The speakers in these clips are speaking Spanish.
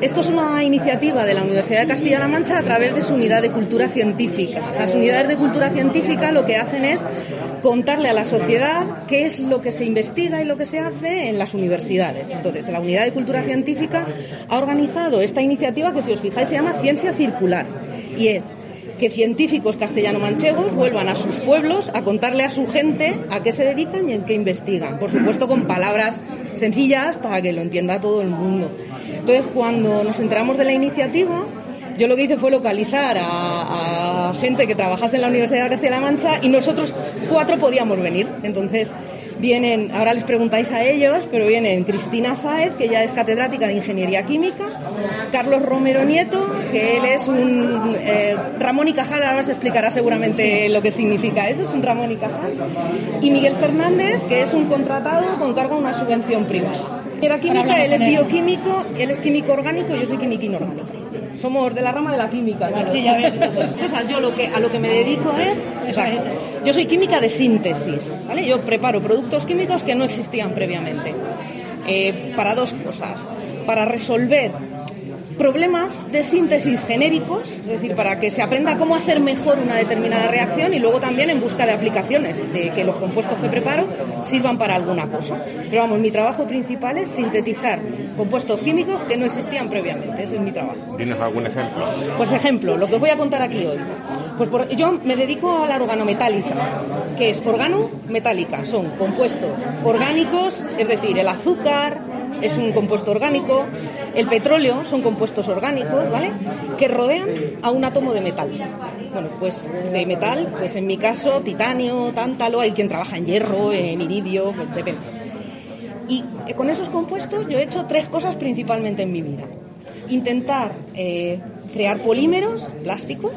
Esto es una iniciativa de la Universidad de Castilla-La Mancha a través de su unidad de cultura científica. Las unidades de cultura científica lo que hacen es contarle a la sociedad qué es lo que se investiga y lo que se hace en las universidades. Entonces, la unidad de cultura científica ha organizado esta iniciativa que, si os fijáis, se llama Ciencia Circular. Y es que científicos castellano-manchegos vuelvan a sus pueblos a contarle a su gente a qué se dedican y en qué investigan. Por supuesto, con palabras sencillas para que lo entienda todo el mundo. Entonces, cuando nos enteramos de la iniciativa, yo lo que hice fue localizar a, gente que trabajase en la Universidad de Castilla-La Mancha y nosotros cuatro podíamos venir. Entonces, vienen, ahora les preguntáis a ellos, pero vienen Cristina Saez, que ya es catedrática de Ingeniería Química, Carlos Romero Nieto, que él es un eh, Ramón y Cajal, ahora se explicará seguramente lo que significa eso, es un Ramón y Cajal, y Miguel Fernández, que es un contratado con cargo a una subvención privada. Era química, él es bioquímico, él es químico orgánico y yo soy química inorgánica. Somos de la rama de la química. Sí, ya ves. yo lo que, a lo que me dedico es... Exacto. Yo soy química de síntesis, ¿vale? Yo preparo productos químicos que no existían previamente. Eh, para dos cosas. Para resolver problemas de síntesis genéricos, es decir, para que se aprenda cómo hacer mejor una determinada reacción y luego también en busca de aplicaciones, de que los compuestos que preparo sirvan para alguna cosa. Pero vamos, mi trabajo principal es sintetizar compuestos químicos que no existían previamente, ese es mi trabajo. ¿Tienes algún ejemplo? Pues ejemplo, lo que os voy a contar aquí hoy. Pues yo me dedico a la organometálica, que es organometálica, son compuestos orgánicos, es decir, el azúcar, es un compuesto orgánico, el petróleo son compuestos orgánicos, ¿vale? Que rodean a un átomo de metal. Bueno, pues de metal, pues en mi caso, titanio, tántalo, hay quien trabaja en hierro, en iridio, pues depende. Y con esos compuestos yo he hecho tres cosas principalmente en mi vida. Intentar eh, crear polímeros plásticos,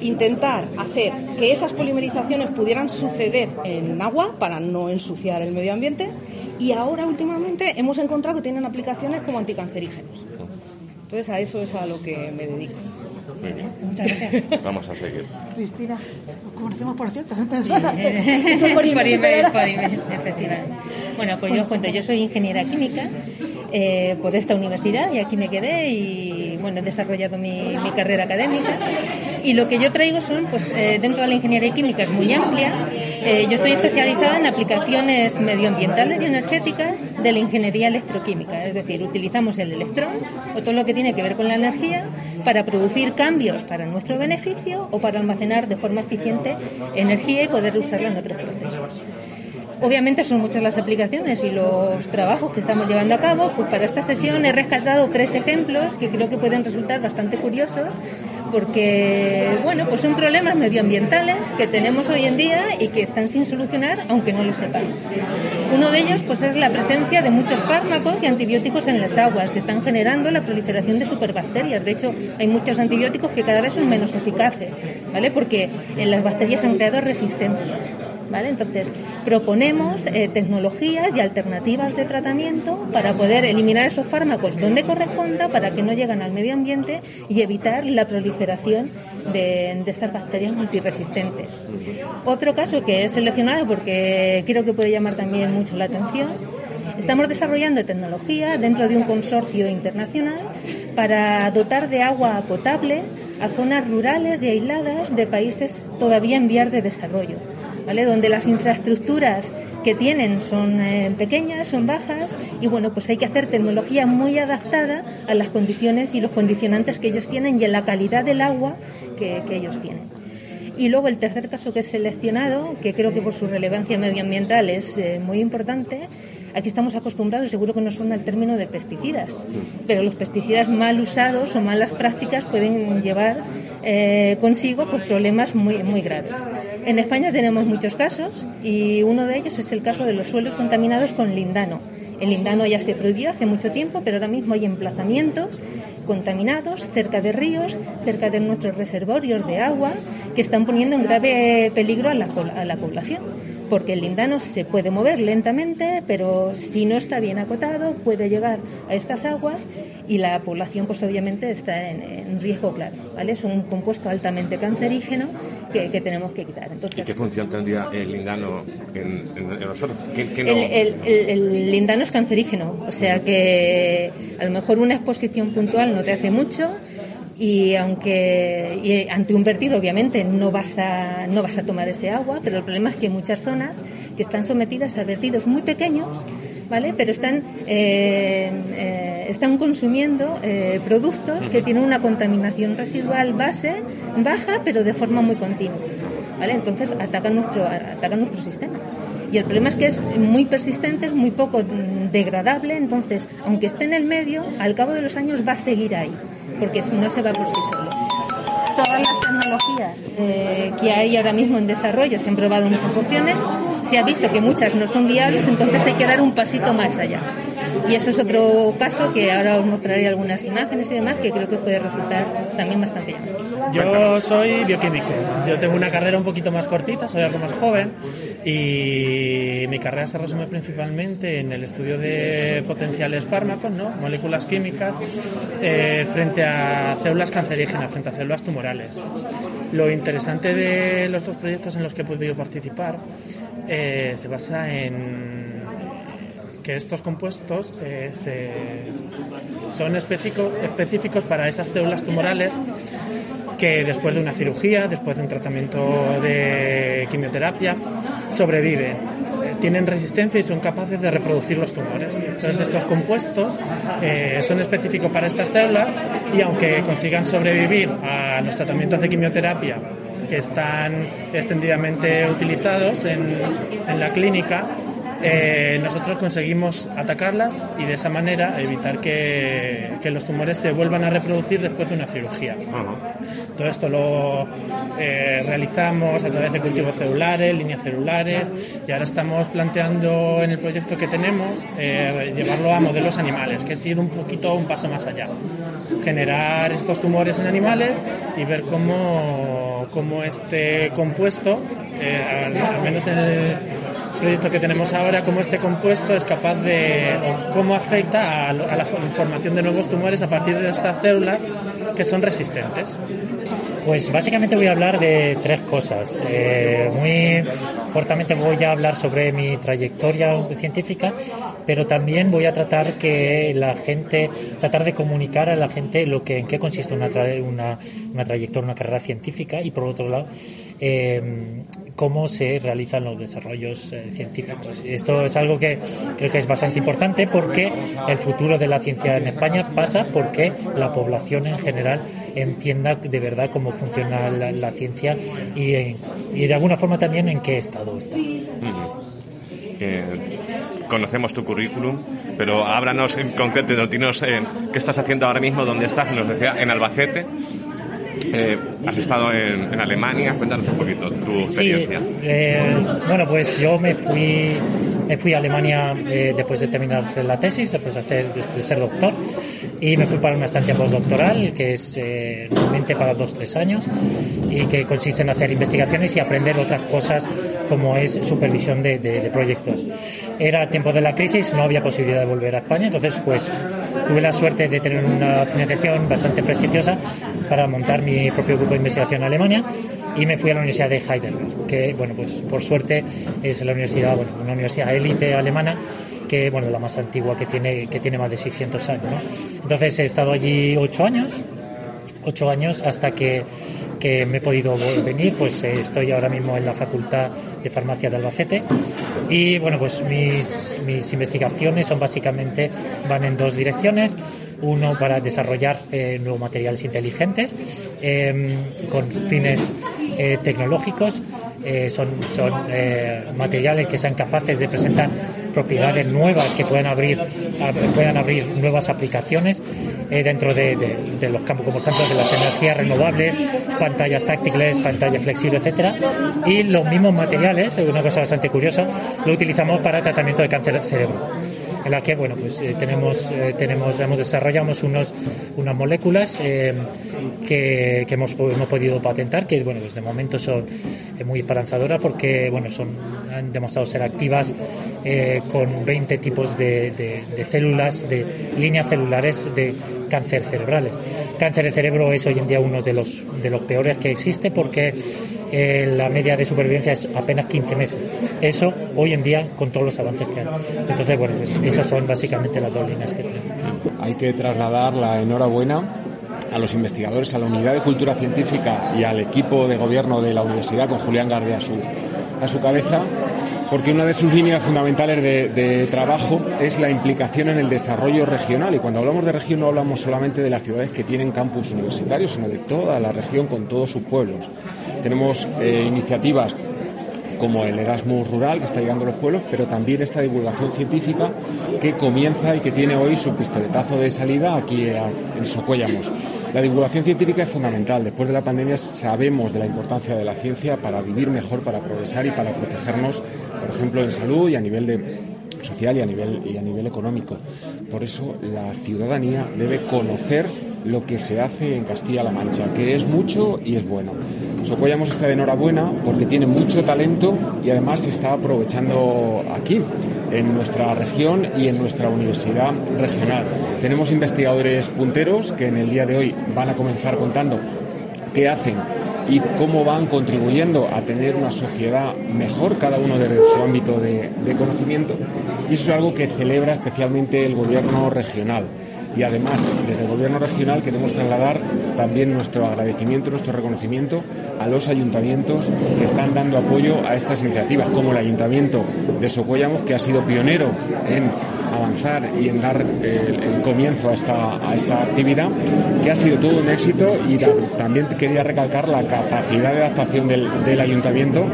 intentar hacer que esas polimerizaciones pudieran suceder en agua para no ensuciar el medio ambiente y ahora últimamente hemos encontrado que tienen aplicaciones como anticancerígenos. Entonces a eso es a lo que me dedico. Muy bien. Muchas gracias. Vamos a seguir. Cristina, nos conocemos por cierto. Sí, por email, por email. Bueno, pues yo os cuento, yo soy ingeniera química eh, por esta universidad y aquí me quedé y bueno, he desarrollado mi, mi carrera académica y lo que yo traigo son, pues eh, dentro de la ingeniería química es muy amplia, eh, yo estoy especializada en aplicaciones medioambientales y energéticas de la ingeniería electroquímica, es decir, utilizamos el electrón o todo lo que tiene que ver con la energía para producir cambios para nuestro beneficio o para almacenar de forma eficiente energía y poder usarla en otros procesos. Obviamente son muchas las aplicaciones y los trabajos que estamos llevando a cabo. Pues para esta sesión he rescatado tres ejemplos que creo que pueden resultar bastante curiosos porque bueno, pues son problemas medioambientales que tenemos hoy en día y que están sin solucionar aunque no lo sepan. Uno de ellos pues es la presencia de muchos fármacos y antibióticos en las aguas que están generando la proliferación de superbacterias. De hecho, hay muchos antibióticos que cada vez son menos eficaces, ¿vale? Porque las bacterias han creado resistencias. Entonces, proponemos eh, tecnologías y alternativas de tratamiento para poder eliminar esos fármacos donde corresponda para que no lleguen al medio ambiente y evitar la proliferación de, de estas bacterias multiresistentes. Otro caso que he seleccionado porque creo que puede llamar también mucho la atención Estamos desarrollando tecnología dentro de un consorcio internacional para dotar de agua potable a zonas rurales y aisladas de países todavía en vías de desarrollo donde las infraestructuras que tienen son eh, pequeñas, son bajas y bueno, pues hay que hacer tecnología muy adaptada a las condiciones y los condicionantes que ellos tienen y a la calidad del agua que, ellos tienen. Y luego el tercer caso que he seleccionado, que creo que por su relevancia medioambiental es eh, muy importante, aquí estamos acostumbrados, seguro que no suena el término de pesticidas, pero los pesticidas mal usados o malas prácticas pueden llevar eh, consigo pues, problemas muy, muy graves. En España tenemos muchos casos y uno de ellos es el caso de los suelos contaminados con lindano. El lindano ya se prohibió hace mucho tiempo, pero ahora mismo hay emplazamientos contaminados cerca de ríos, cerca de nuestros reservorios de agua, que están poniendo en grave peligro a la, a la población porque el lindano se puede mover lentamente, pero si no está bien acotado puede llegar a estas aguas y la población pues obviamente está en, riesgo claro, ¿vale? Es un compuesto altamente cancerígeno que, tenemos que quitar. ¿Y qué función tendría el lindano en, nosotros? el, lindano es cancerígeno, o sea que a lo mejor una exposición puntual no te hace mucho, y aunque y ante un vertido obviamente no vas a no vas a tomar ese agua pero el problema es que hay muchas zonas que están sometidas a vertidos muy pequeños vale pero están eh, eh, están consumiendo eh, productos que tienen una contaminación residual base baja pero de forma muy continua vale entonces atacan nuestro atacan nuestro sistema. Y el problema es que es muy persistente, es muy poco degradable, entonces, aunque esté en el medio, al cabo de los años va a seguir ahí porque no se va por sí solo. Todas las tecnologías eh, que hay ahora mismo en desarrollo se han probado muchas opciones, se ha visto que muchas no son viables, entonces hay que dar un pasito más allá. Y eso es otro paso que ahora os mostraré algunas imágenes y demás que creo que puede resultar también bastante llamativo. Yo soy bioquímico. Yo tengo una carrera un poquito más cortita, soy algo más joven y mi carrera se resume principalmente en el estudio de potenciales fármacos, ¿no? moléculas químicas, eh, frente a células cancerígenas, frente a células tumorales. Lo interesante de los dos proyectos en los que he podido participar eh, se basa en que estos compuestos eh, son específicos para esas células tumorales que después de una cirugía, después de un tratamiento de quimioterapia, sobreviven, tienen resistencia y son capaces de reproducir los tumores. Entonces estos compuestos eh, son específicos para estas células y aunque consigan sobrevivir a los tratamientos de quimioterapia que están extendidamente utilizados en la clínica, eh, nosotros conseguimos atacarlas y de esa manera evitar que, los tumores se vuelvan a reproducir después de una cirugía. Todo esto lo eh, realizamos a través de cultivos celulares, líneas celulares y ahora estamos planteando en el proyecto que tenemos eh, llevarlo a modelos animales, que es ir un poquito un paso más allá. Generar estos tumores en animales y ver cómo, cómo este compuesto, al menos en el proyecto que tenemos ahora, cómo este compuesto es capaz de, o cómo afecta a, la formación de nuevos tumores a partir de estas células que son resistentes. Pues básicamente voy a hablar de tres cosas. Eh, muy cortamente voy a hablar sobre mi trayectoria científica, pero también voy a tratar que la gente, tratar de comunicar a la gente lo que en qué consiste una, una, una trayectoria, una carrera científica y por otro lado eh, cómo se realizan los desarrollos eh, científicos. Esto es algo que creo que es bastante importante porque el futuro de la ciencia en España pasa porque la población en general entienda de verdad cómo funciona la, ciencia y, y, de alguna forma también en qué estado está. Eh, conocemos tu currículum, pero háblanos en concreto, dinos eh, qué estás haciendo ahora mismo, dónde estás, nos decía, en Albacete, eh, has estado en, Alemania, cuéntanos un poquito tu experiencia. Eh, bueno, pues yo me fui, me fui a Alemania eh, después de terminar la tesis, después de, hacer, de ser doctor, y me fui para una estancia postdoctoral que es normalmente para dos tres años y que consiste en hacer investigaciones y aprender otras cosas como es supervisión de, de, proyectos. Era tiempo de la crisis, no había posibilidad de volver a España, entonces pues tuve la suerte de tener una financiación bastante prestigiosa para montar mi propio grupo de investigación en Alemania y me fui a la Universidad de Heidelberg, que bueno pues por suerte es la universidad, bueno, una universidad élite alemana que bueno la más antigua que tiene que tiene más de 600 años. Entonces he estado allí ocho años, ocho años hasta que que me he podido venir, pues eh, estoy ahora mismo en la Facultad de Farmacia de Albacete. Y bueno, pues mis, mis investigaciones son básicamente, van en dos direcciones. Uno para desarrollar eh, nuevos materiales inteligentes em, con fines eh, tecnológicos. son son materiales que sean capaces de presentar propiedades nuevas que puedan abrir, puedan abrir nuevas aplicaciones eh, dentro de, los campos, como ejemplo de las energías renovables, pantallas táctiles, pantallas flexibles, etcétera. Y los mismos materiales, una cosa bastante curiosa, lo utilizamos para tratamiento de cáncer de cerebro. En la que bueno pues eh, tenemos eh, tenemos hemos desarrollamos unos unas moléculas eh, que, hemos, hemos podido patentar que bueno pues de momento son muy esperanzadoras porque bueno son han demostrado ser activas con 20 tipos de, de, células de líneas celulares de cáncer cerebrales. Cáncer de cerebro es hoy en día uno de los de los peores que existe porque la media de supervivencia es apenas 15 meses. Eso hoy en día con todos los avances que hay. Entonces, bueno, pues esas son básicamente las dos líneas que tenemos. Hay que trasladar la enhorabuena a los investigadores, a la unidad de cultura científica y al equipo de gobierno de la universidad con Julián Garde a su, a su cabeza, porque una de sus líneas fundamentales de, trabajo es la implicación en el desarrollo regional. Y cuando hablamos de región no hablamos solamente de las ciudades que tienen campus universitarios, sino de toda la región con todos sus pueblos. Tenemos eh, iniciativas como el Erasmus Rural, que está llegando a los pueblos, pero también esta divulgación científica que comienza y que tiene hoy su pistoletazo de salida aquí en Socuéllamos. La divulgación científica es fundamental. Después de la pandemia sabemos de la importancia de la ciencia para vivir mejor, para progresar y para protegernos, por ejemplo, en salud y a nivel de social y a nivel y a nivel económico. Por eso la ciudadanía debe conocer lo que se hace en Castilla-La Mancha, que es mucho y es bueno. Socollamos está de enhorabuena porque tiene mucho talento y además se está aprovechando aquí, en nuestra región y en nuestra universidad regional. Tenemos investigadores punteros que en el día de hoy van a comenzar contando qué hacen y cómo van contribuyendo a tener una sociedad mejor, cada uno desde su ámbito de, de conocimiento. Y eso es algo que celebra especialmente el gobierno regional y además desde el gobierno regional queremos trasladar también nuestro agradecimiento, nuestro reconocimiento a los ayuntamientos que están dando apoyo a estas iniciativas, como el ayuntamiento de Socuéllamos, que ha sido pionero en avanzar y en dar el, el comienzo a esta, a esta actividad, que ha sido todo un éxito. Y también quería recalcar la capacidad de adaptación del, ayuntamiento,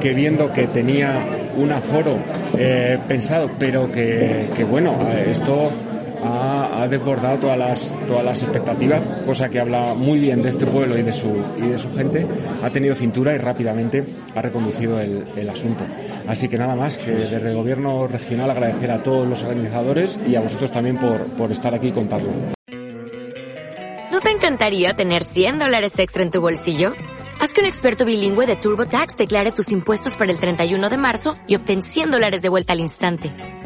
que viendo que tenía un aforo eh, pensado, pero que bueno, esto ha, ha, desbordado todas las, todas las expectativas, cosa que habla muy bien de este pueblo y de su, y de su gente. Ha tenido cintura y rápidamente ha reconducido el, el asunto. Así que nada más que desde el gobierno regional agradecer a todos los organizadores y a vosotros también por, por estar aquí y contarlo. ¿No te encantaría tener 100 dólares extra en tu bolsillo? Haz que un experto bilingüe de TurboTax declare tus impuestos para el 31 de marzo y obtén 100 dólares de vuelta al instante.